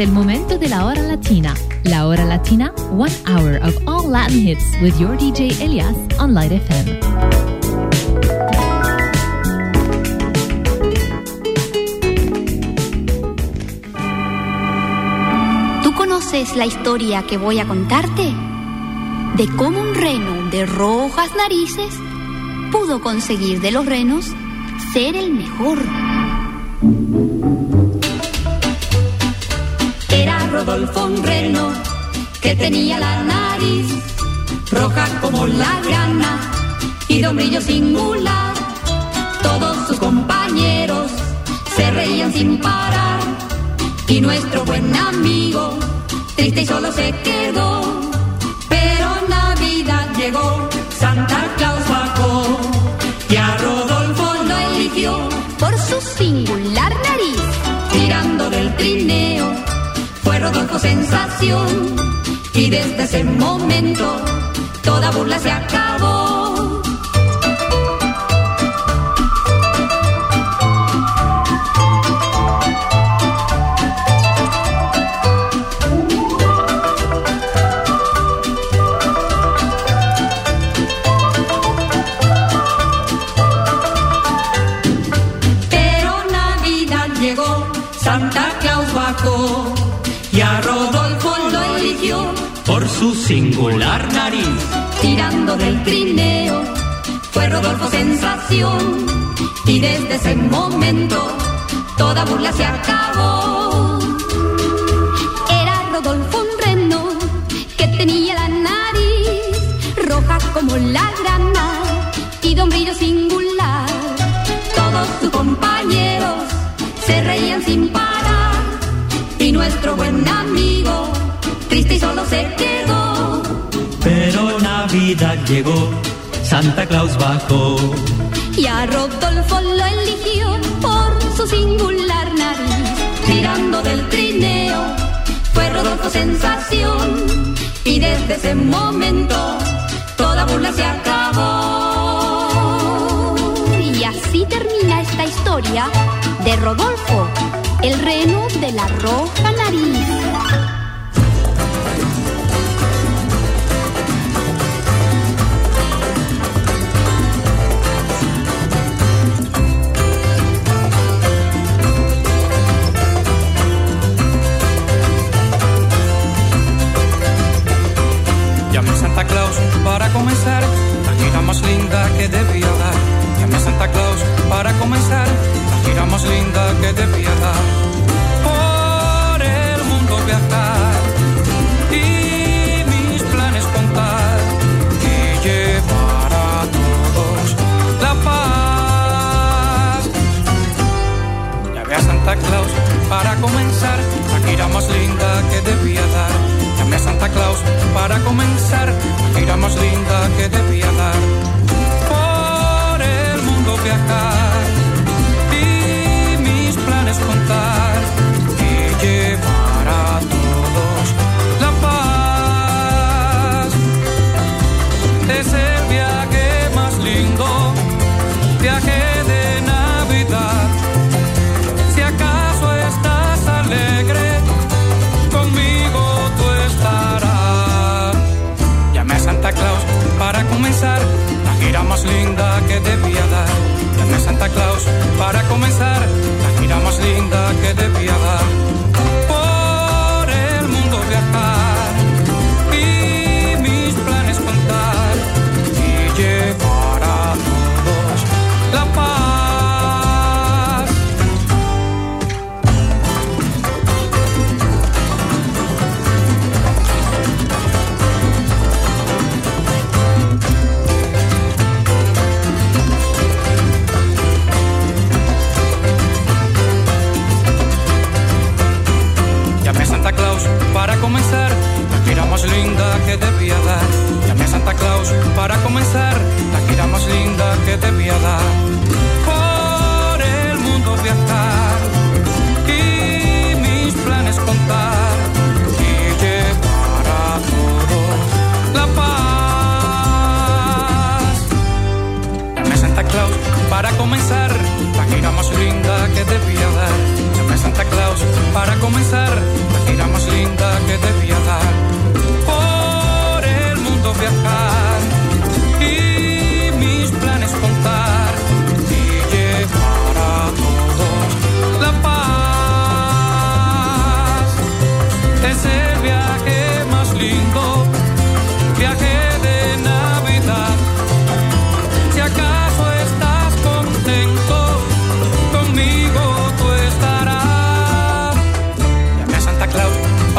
El momento de la hora latina. La hora latina, one hour of all Latin hits with your DJ Elias on Light FM. ¿Tú conoces la historia que voy a contarte? De cómo un reno de rojas narices pudo conseguir de los renos ser el mejor. Un reno que tenía la nariz roja como la grana y de un brillo singular. Todos sus compañeros se reían sin parar y nuestro buen amigo triste y solo se quedó. Pero Navidad llegó, Santa Claus bajó y a Rodolfo lo eligió por su singular nariz. Tirando del trineo sensación y desde ese momento toda burla se acabó. Por su singular nariz. tirando del trineo. Fue Rodolfo sensación y desde ese momento toda burla se acabó. Era Rodolfo un reno que tenía la nariz roja como la grana y de un brillo singular. Todos sus compañeros se reían sin parar y nuestro buen amigo triste y solo se quedó. Pero Navidad llegó, Santa Claus bajó. Y a Rodolfo lo eligió por su singular nariz. Tirando del trineo, fue Rodolfo sensación. Y desde ese momento, toda burla se acabó. Y así termina esta historia de Rodolfo, el reno de la roja nariz. Claus para comenzar la gira más linda que debía dar. Llamé a Santa Claus para comenzar la gira más linda que debía dar. Por el mundo viajar y mis planes contar y llevar a todos la paz. Llamé a Santa Claus para comenzar la gira más linda que debía dar. Llamé a Santa Claus para comenzar la gira más linda que debía dar. Por el mundo viajar y mis planes contar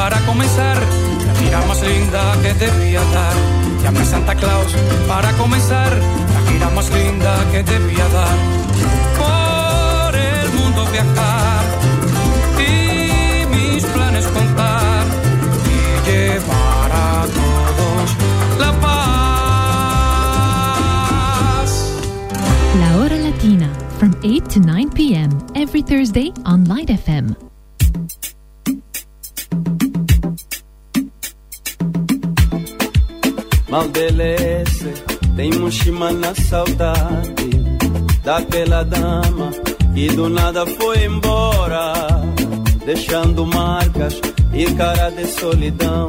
comenzar, la gira más linda que debía dar. Llamé a Santa Claus para comenzar, la gira más linda que debía dar. Por el mundo viajar y mis planes contar y llevar a todos la paz. La Hora Latina, from 8 to 9 p.m. every Thursday on Light FM. Maldelece, tem Mushima na saudade daquela dama que do nada foi embora, deixando marcas e cara de solidão.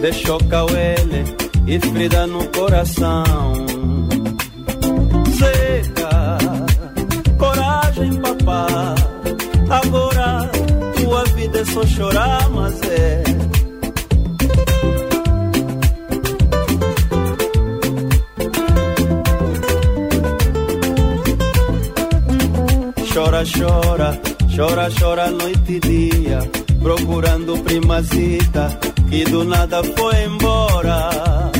Deixou Cauele e Frida no coração. Zeca, coragem, papá. Agora tua vida é só chorar, mas é. Chora, chora, chora, chora noite e dia, procurando primazita que do nada foi embora.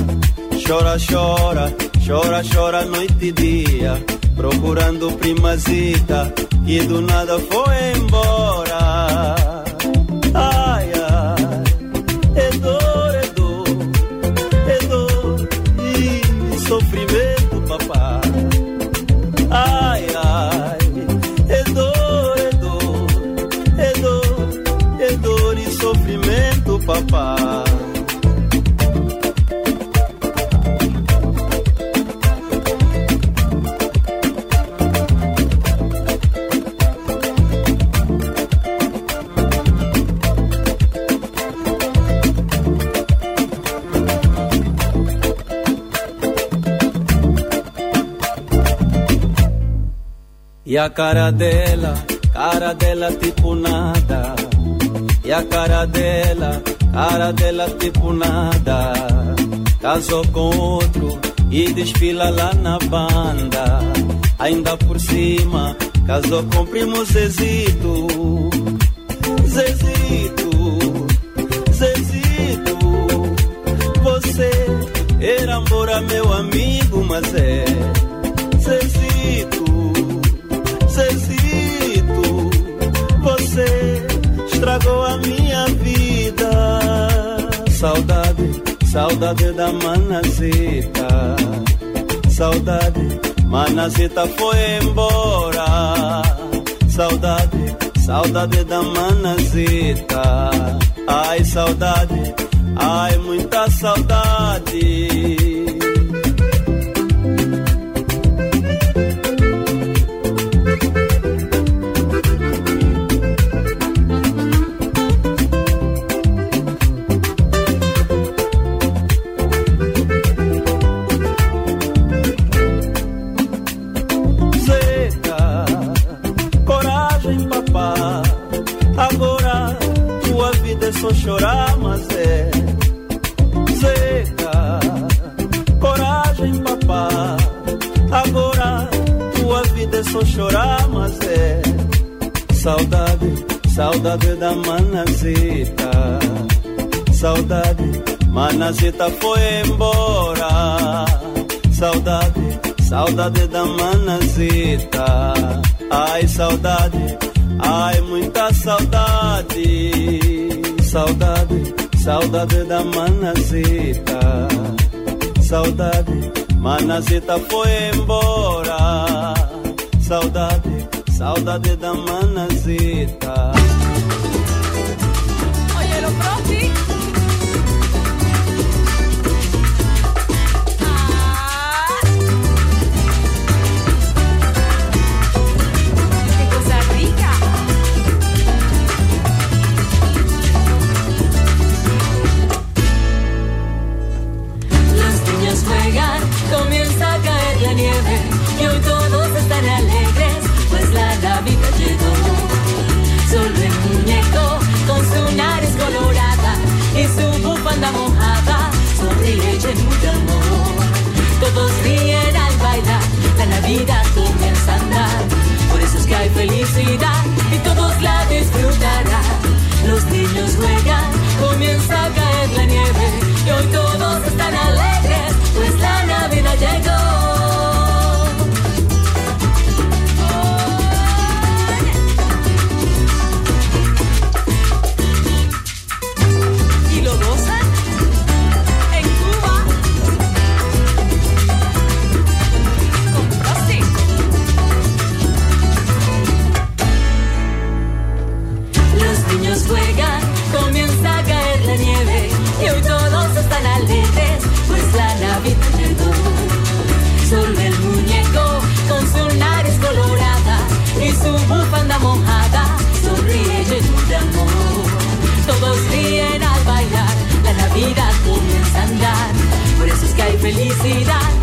Chora, chora, chora, chora noite e dia, procurando primazita que do nada foi embora. E a cara dela, cara dela tipo nada. E a cara dela, cara dela tipo nada. Casou com outro e desfila lá na banda. Ainda por cima, casou com primo Zezito. Zezito, Zezito. Você era embora meu amigo, mas é estragou a minha vida. Saudade, saudade da manazita. Saudade, manazita foi embora. Saudade, saudade da manazita. Ai, saudade, ai, muita saudade. Saudade da manazita. Saudade, manazita foi embora. Saudade, saudade da manazita. Ai, saudade, ai, muita saudade. Saudade, saudade da manazita. Saudade, manazita foi embora. Saudade, saudade da manazita. Todos ríen al bailar, la Navidad comienza a andar. Por eso es que hay felicidad y todos la disfrutarán. Los niños juegan, comienza a caer la nieve y hoy todos están alegres, pues la Navidad llegó. felicidad.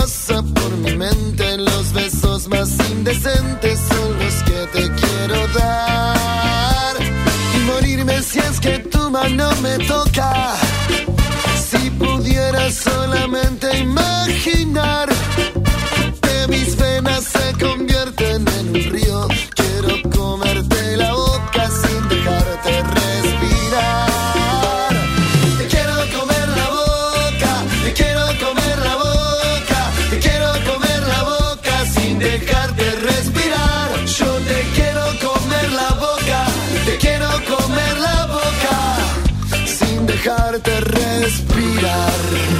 pasa por mi mente, los besos más indecentes. dejarte respirar.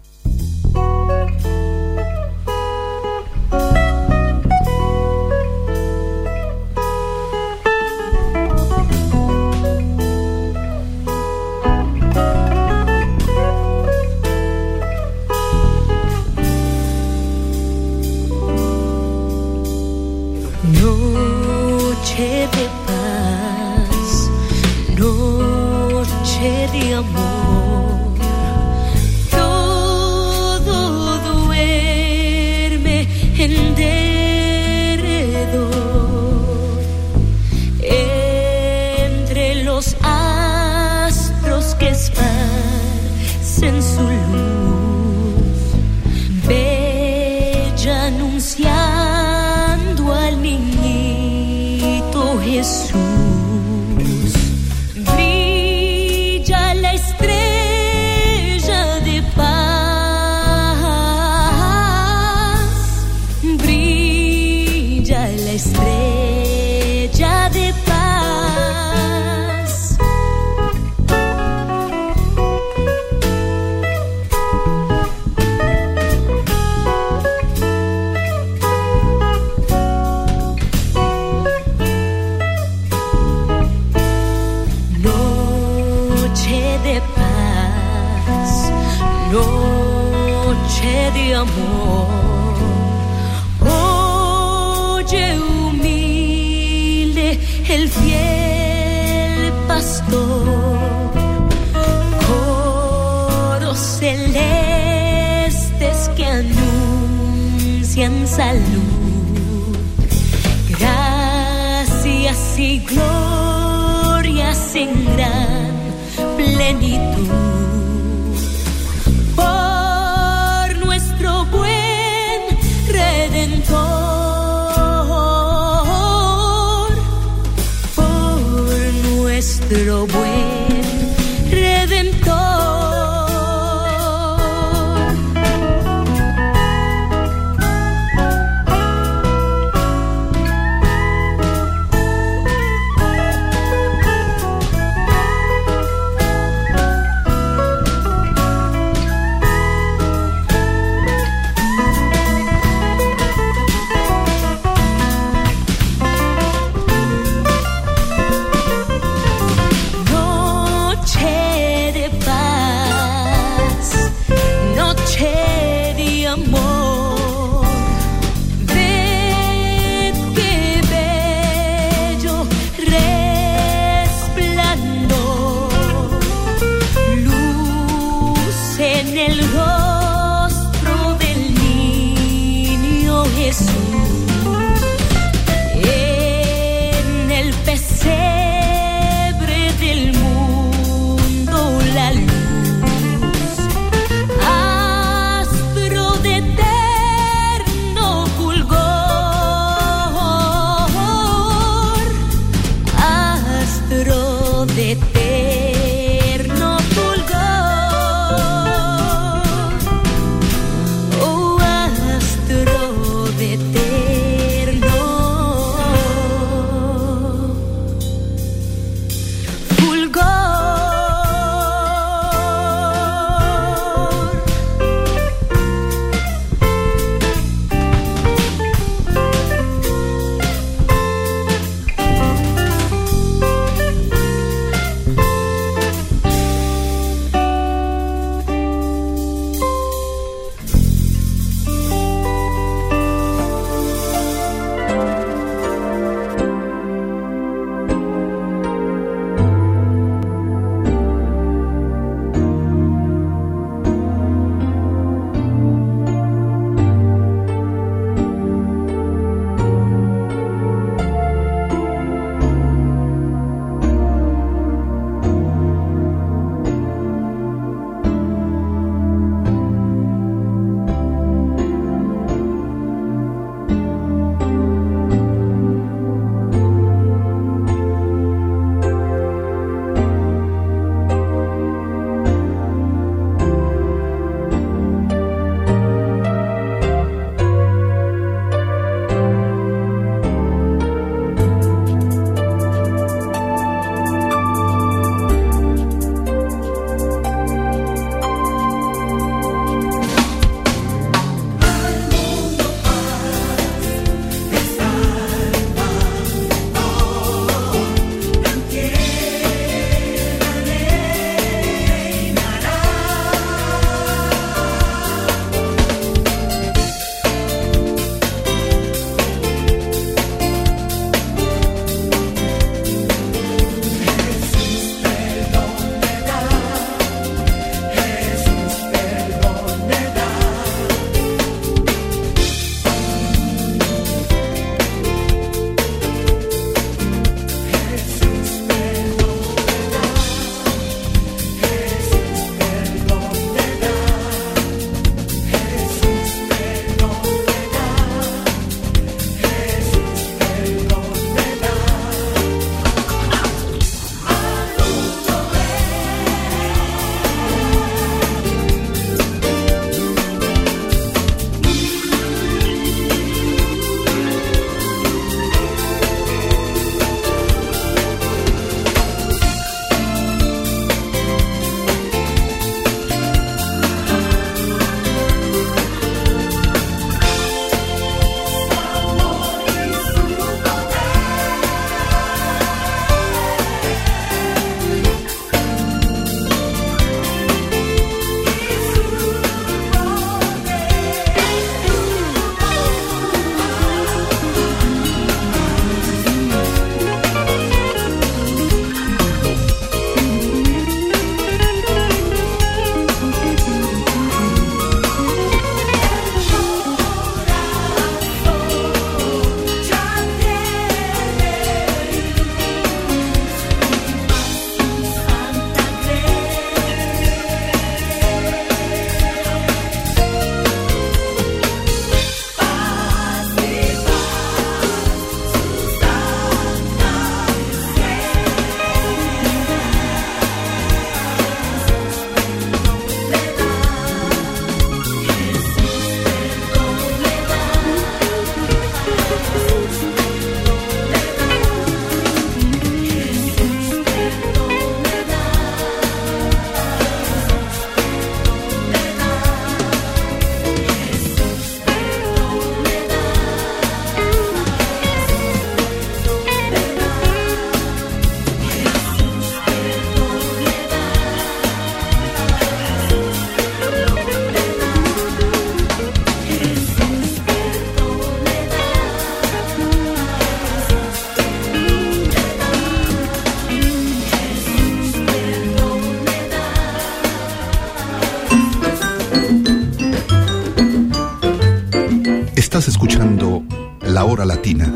Escuchando La Hora Latina,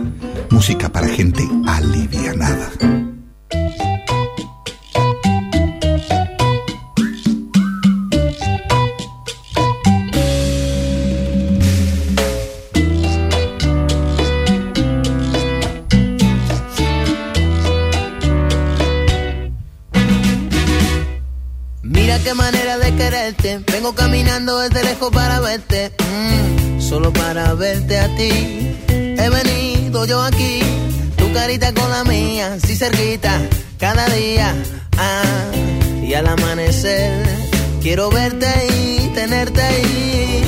música para gente alivianada. Mira qué manera de quererte. Vengo caminando desde lejos para verte. Solo para verte a ti. He venido yo aquí. Tu carita con la mía. Sí cerquita. Cada día. Ah, y al amanecer. Quiero verte y tenerte ahí.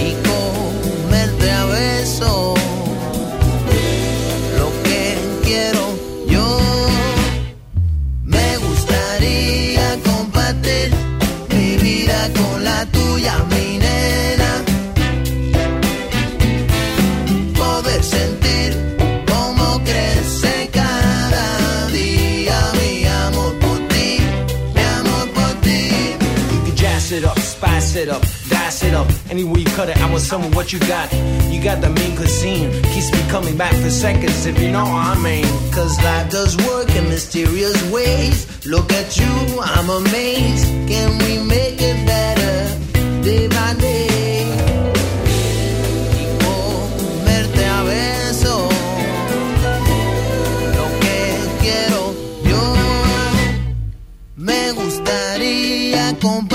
Y comerte a besos. Lo que quiero yo. Me gustaría compartir mi vida con la tuya, mi nena. It up, dice it up. Any way you cut it, I want some of what you got. You got the mean cuisine, keeps me coming back for seconds if you know what I mean. Cause life does work in mysterious ways. Look at you, I'm amazed. Can we make it better day by day? Y a. Me gustaría vida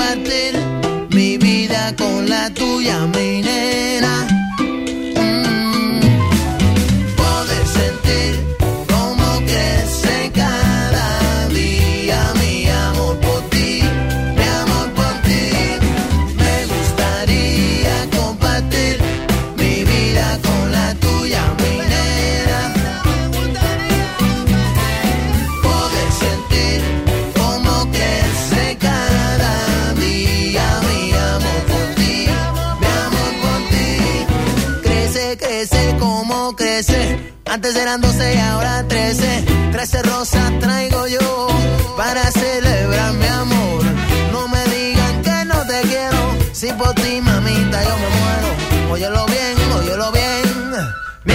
con la tuya, nena. Crece, crece. Antes eran 12 y ahora 13. 13 rosas traigo yo para celebrar mi amor. No me digan que no te quiero. Si por ti, mamita, yo me muero. Óyelo bien, óyelo bien. Mi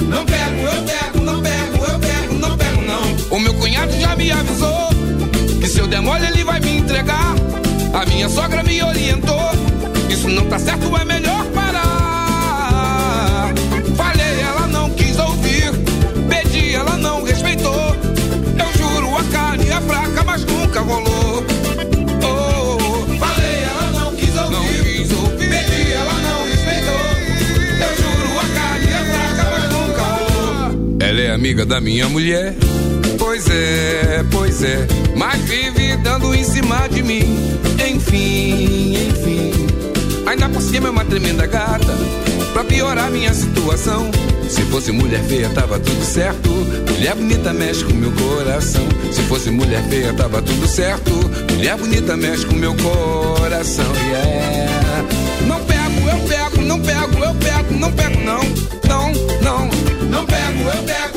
Não pego, eu pego, não pego, eu pego, não pego, não. O meu cunhado já me avisou que se eu der mole ele vai me entregar. A minha sogra me orientou. Isso não tá certo, é melhor amiga da minha mulher. Pois é, pois é, mas vive dando em cima de mim. Enfim, enfim. Ainda por cima é uma tremenda gata. Pra piorar minha situação. Se fosse mulher feia, tava tudo certo. Mulher bonita mexe com meu coração. Se fosse mulher feia, tava tudo certo. Mulher bonita mexe com meu coração. Yeah. Não pego, eu pego, não pego, eu pego, não pego, não. Não, não. Não pego, eu pego,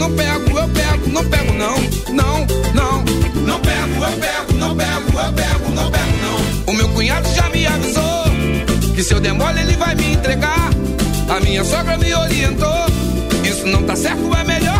não pego, eu pego, não pego, não. Não, não. Não pego, eu pego, não pego, eu pego, não pego, não. O meu cunhado já me avisou que se eu der mole ele vai me entregar. A minha sogra me orientou. Isso não tá certo, é melhor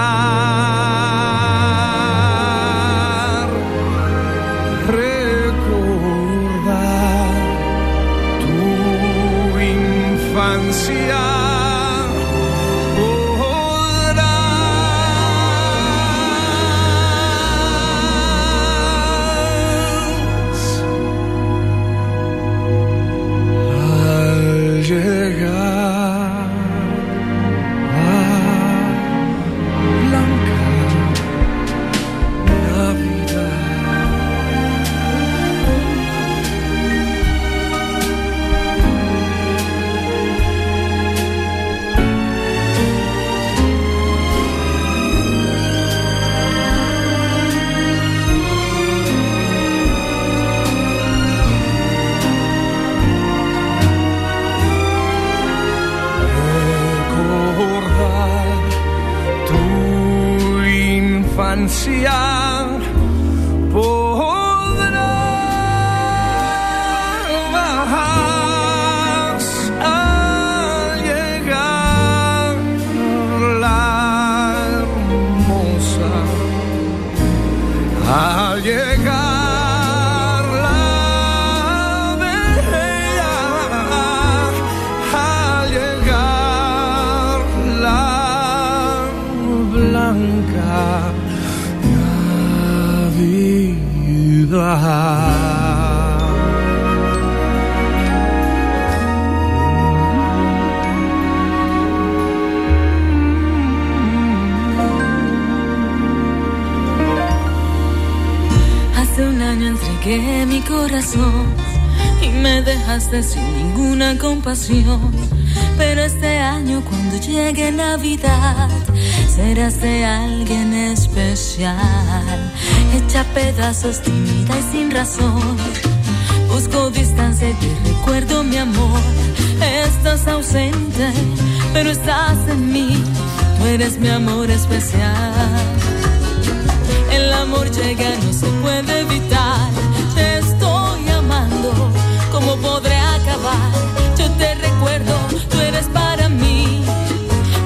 fire. See ya. Entregué mi corazón y me dejaste sin ninguna compasión. Pero este año cuando llegue Navidad serás de alguien especial. Hecha pedazos, tímida y sin razón. Busco distancia y te recuerdo mi amor. Estás ausente, pero estás en mí. Tú eres mi amor especial. El amor llega, no se puede evitar. Te estoy amando, ¿cómo podré acabar? Yo te recuerdo, tú eres para mí.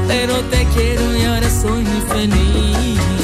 Pero te quiero y ahora soy muy feliz.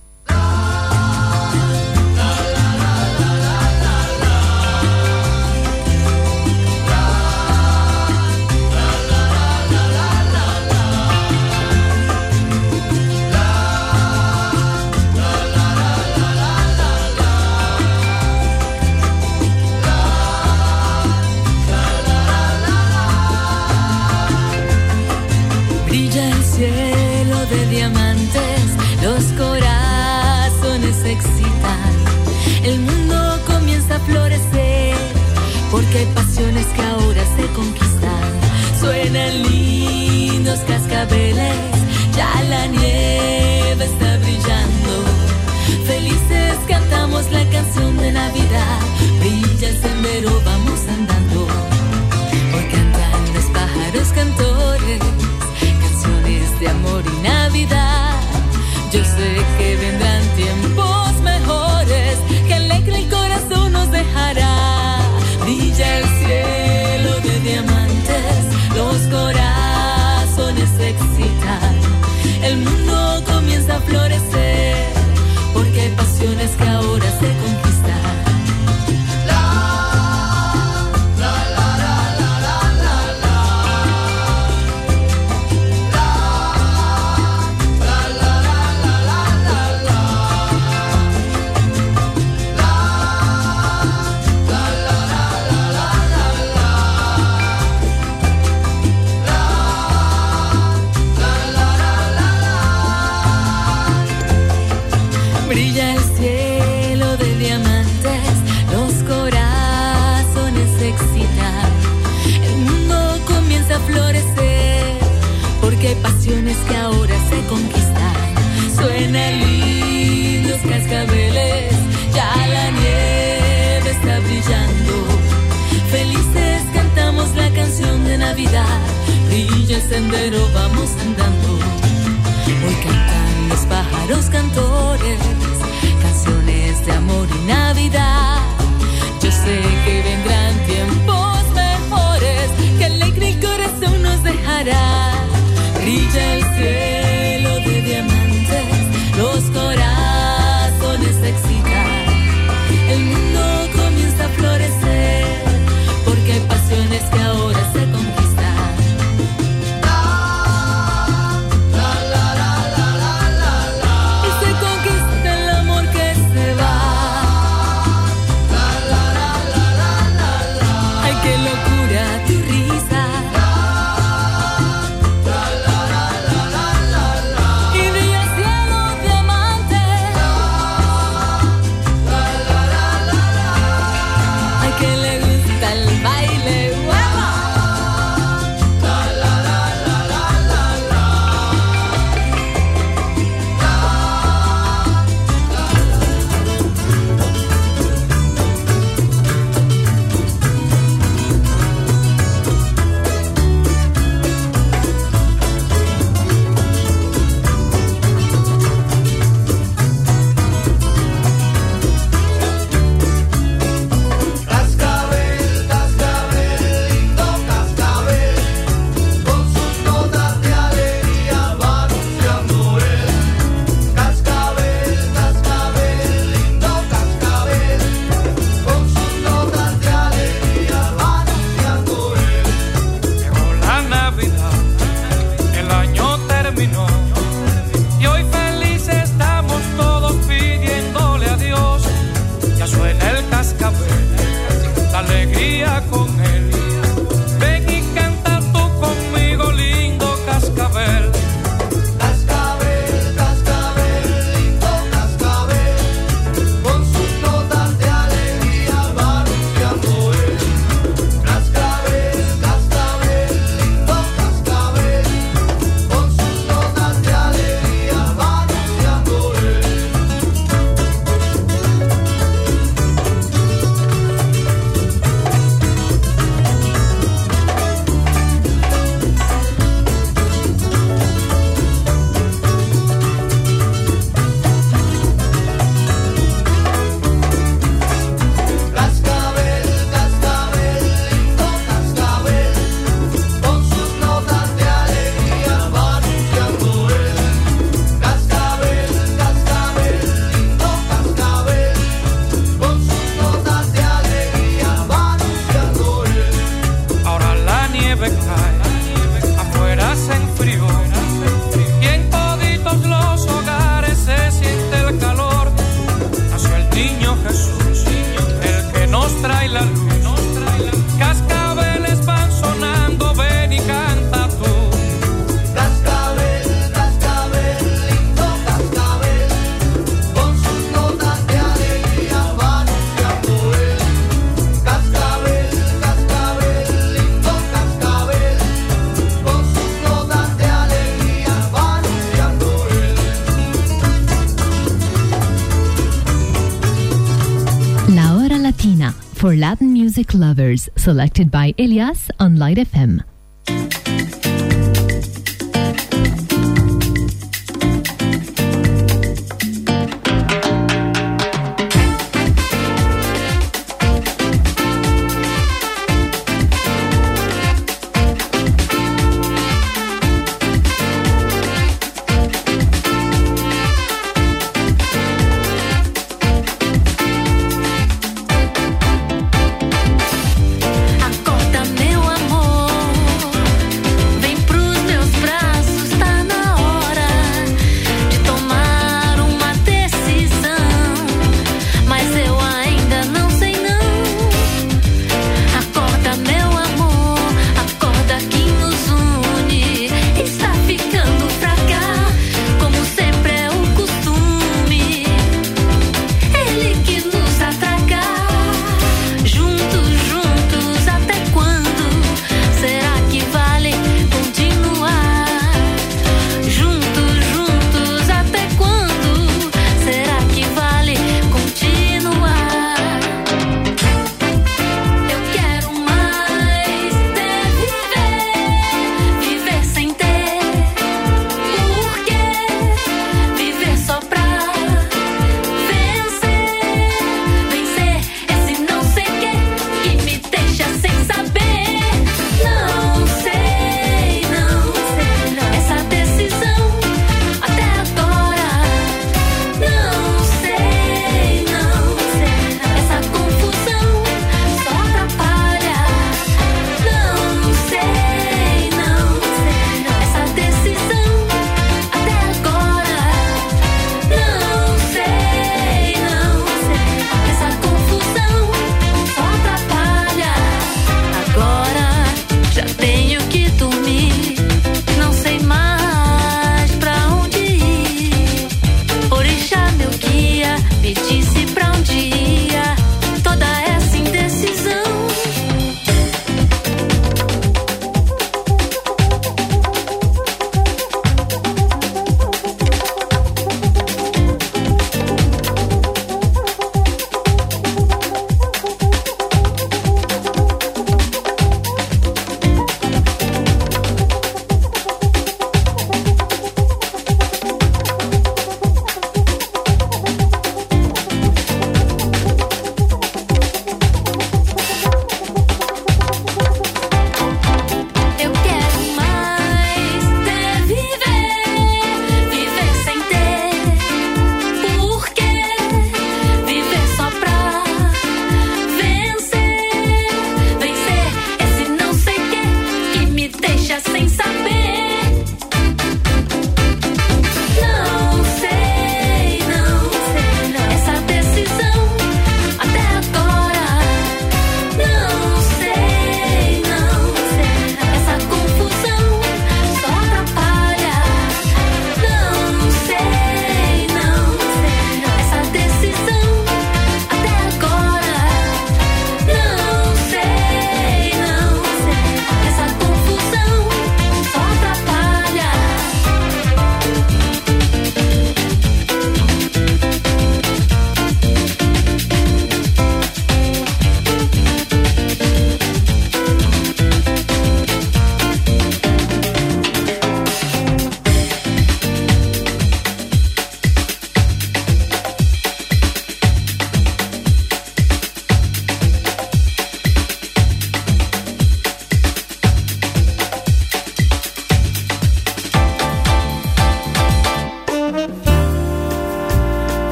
others selected by Elias on Light FM.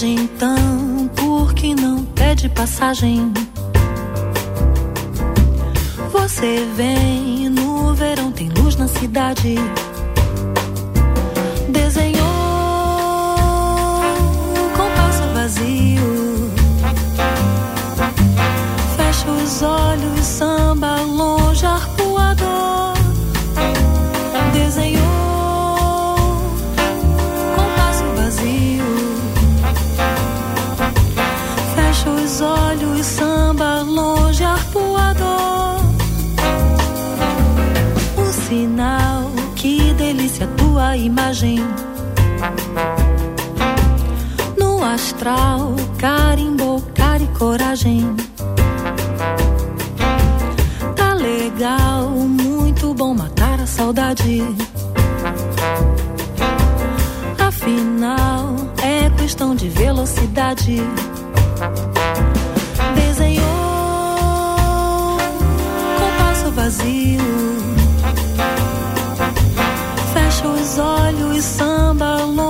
viaje então, porque não pede passagem? Você vem no verão, tem luz na cidade. Desenhou um compasso vazio. Fecha os olhos, samba longe, arpão. imagem. No astral, carimbo, cara e coragem. Tá legal, muito bom matar a saudade. Afinal, é questão de velocidade. Desenhou com passo vazio. samba.